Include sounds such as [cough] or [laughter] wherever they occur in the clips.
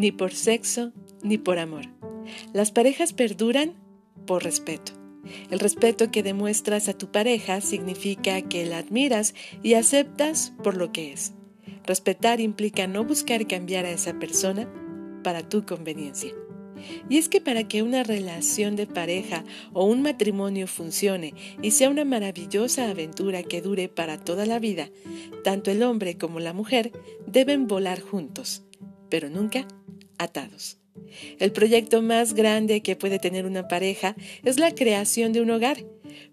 ni por sexo, ni por amor. Las parejas perduran por respeto. El respeto que demuestras a tu pareja significa que la admiras y aceptas por lo que es. Respetar implica no buscar cambiar a esa persona para tu conveniencia. Y es que para que una relación de pareja o un matrimonio funcione y sea una maravillosa aventura que dure para toda la vida, tanto el hombre como la mujer deben volar juntos, pero nunca atados. El proyecto más grande que puede tener una pareja es la creación de un hogar,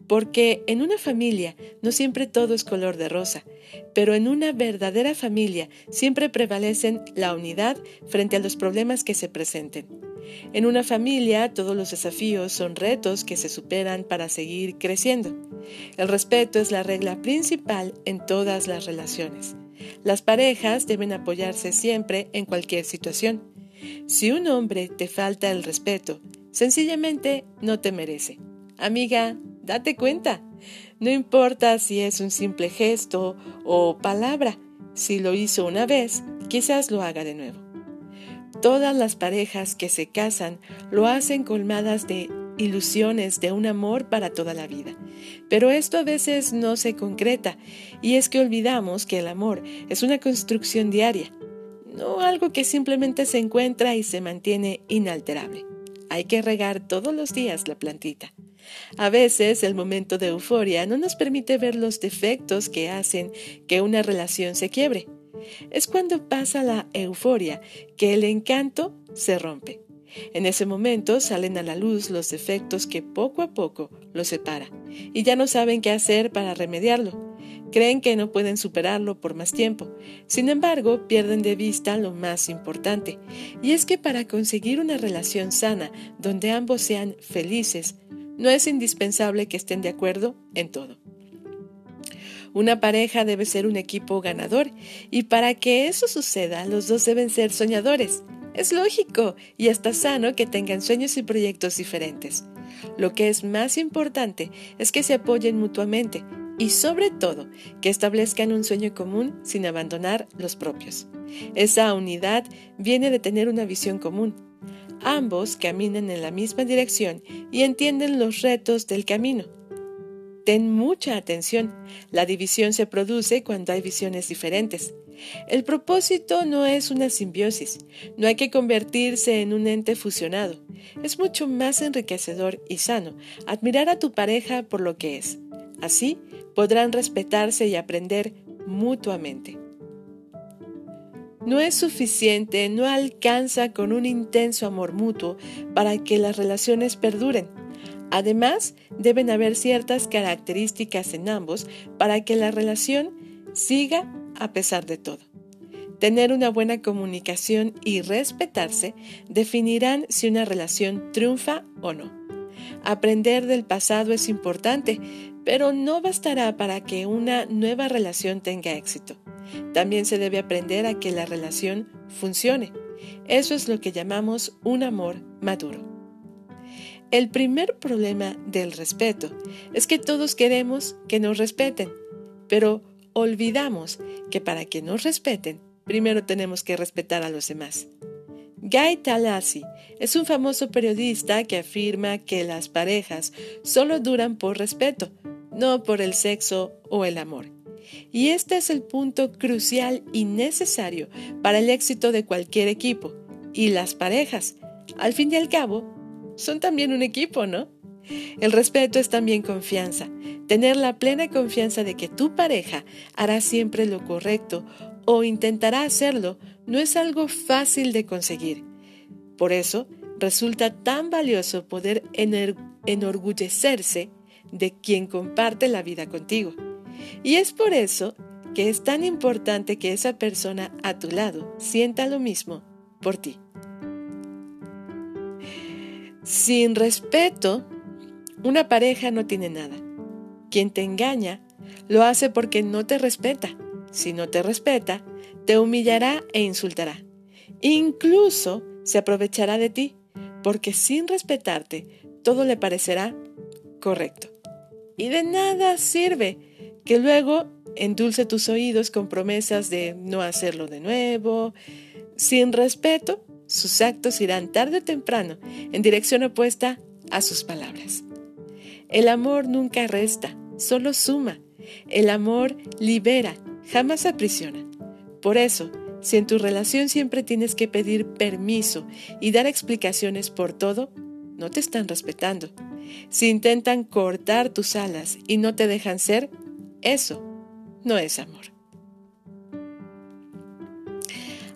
porque en una familia no siempre todo es color de rosa, pero en una verdadera familia siempre prevalecen la unidad frente a los problemas que se presenten. En una familia todos los desafíos son retos que se superan para seguir creciendo. El respeto es la regla principal en todas las relaciones. Las parejas deben apoyarse siempre en cualquier situación. Si un hombre te falta el respeto, sencillamente no te merece. Amiga, date cuenta. No importa si es un simple gesto o palabra. Si lo hizo una vez, quizás lo haga de nuevo. Todas las parejas que se casan lo hacen colmadas de ilusiones de un amor para toda la vida. Pero esto a veces no se concreta y es que olvidamos que el amor es una construcción diaria, no algo que simplemente se encuentra y se mantiene inalterable. Hay que regar todos los días la plantita. A veces el momento de euforia no nos permite ver los defectos que hacen que una relación se quiebre. Es cuando pasa la euforia que el encanto se rompe. En ese momento salen a la luz los defectos que poco a poco los separa y ya no saben qué hacer para remediarlo. Creen que no pueden superarlo por más tiempo. Sin embargo, pierden de vista lo más importante, y es que para conseguir una relación sana donde ambos sean felices, no es indispensable que estén de acuerdo en todo. Una pareja debe ser un equipo ganador y para que eso suceda los dos deben ser soñadores. Es lógico y hasta sano que tengan sueños y proyectos diferentes. Lo que es más importante es que se apoyen mutuamente y sobre todo que establezcan un sueño común sin abandonar los propios. Esa unidad viene de tener una visión común. Ambos caminan en la misma dirección y entienden los retos del camino. Ten mucha atención. La división se produce cuando hay visiones diferentes. El propósito no es una simbiosis, no hay que convertirse en un ente fusionado. Es mucho más enriquecedor y sano admirar a tu pareja por lo que es. Así podrán respetarse y aprender mutuamente. No es suficiente, no alcanza con un intenso amor mutuo para que las relaciones perduren. Además, deben haber ciertas características en ambos para que la relación siga a pesar de todo. Tener una buena comunicación y respetarse definirán si una relación triunfa o no. Aprender del pasado es importante, pero no bastará para que una nueva relación tenga éxito. También se debe aprender a que la relación funcione. Eso es lo que llamamos un amor maduro. El primer problema del respeto es que todos queremos que nos respeten, pero olvidamos que para que nos respeten, primero tenemos que respetar a los demás. Guy Talassi es un famoso periodista que afirma que las parejas solo duran por respeto, no por el sexo o el amor. Y este es el punto crucial y necesario para el éxito de cualquier equipo. Y las parejas, al fin y al cabo, son también un equipo, ¿no? El respeto es también confianza, tener la plena confianza de que tu pareja hará siempre lo correcto o intentará hacerlo no es algo fácil de conseguir. Por eso resulta tan valioso poder enorgullecerse de quien comparte la vida contigo. Y es por eso que es tan importante que esa persona a tu lado sienta lo mismo por ti. Sin respeto, una pareja no tiene nada. Quien te engaña lo hace porque no te respeta. Si no te respeta, te humillará e insultará. Incluso se aprovechará de ti, porque sin respetarte, todo le parecerá correcto. Y de nada sirve que luego endulce tus oídos con promesas de no hacerlo de nuevo. Sin respeto, sus actos irán tarde o temprano en dirección opuesta a sus palabras. El amor nunca resta, solo suma. El amor libera, jamás aprisiona. Por eso, si en tu relación siempre tienes que pedir permiso y dar explicaciones por todo, no te están respetando. Si intentan cortar tus alas y no te dejan ser, eso no es amor.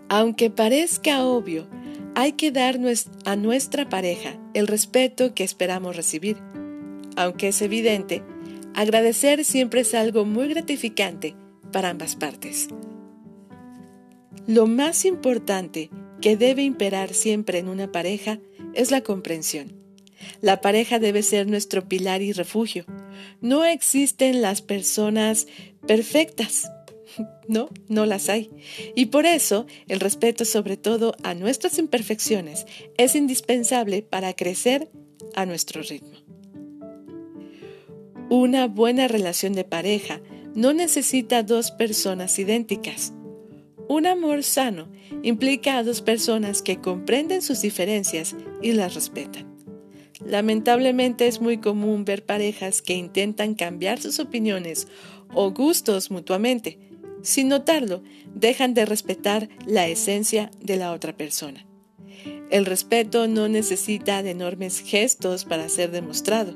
Aunque parezca obvio, hay que dar a nuestra pareja el respeto que esperamos recibir. Aunque es evidente, agradecer siempre es algo muy gratificante para ambas partes. Lo más importante que debe imperar siempre en una pareja es la comprensión. La pareja debe ser nuestro pilar y refugio. No existen las personas perfectas. [laughs] No, no las hay. Y por eso el respeto sobre todo a nuestras imperfecciones es indispensable para crecer a nuestro ritmo. Una buena relación de pareja no necesita dos personas idénticas. Un amor sano implica a dos personas que comprenden sus diferencias y las respetan. Lamentablemente es muy común ver parejas que intentan cambiar sus opiniones o gustos mutuamente. Sin notarlo, dejan de respetar la esencia de la otra persona. El respeto no necesita de enormes gestos para ser demostrado.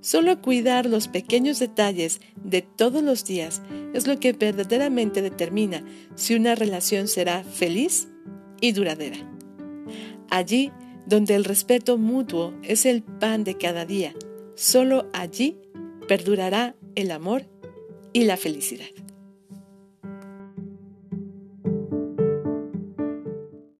Solo cuidar los pequeños detalles de todos los días es lo que verdaderamente determina si una relación será feliz y duradera. Allí donde el respeto mutuo es el pan de cada día, solo allí perdurará el amor y la felicidad.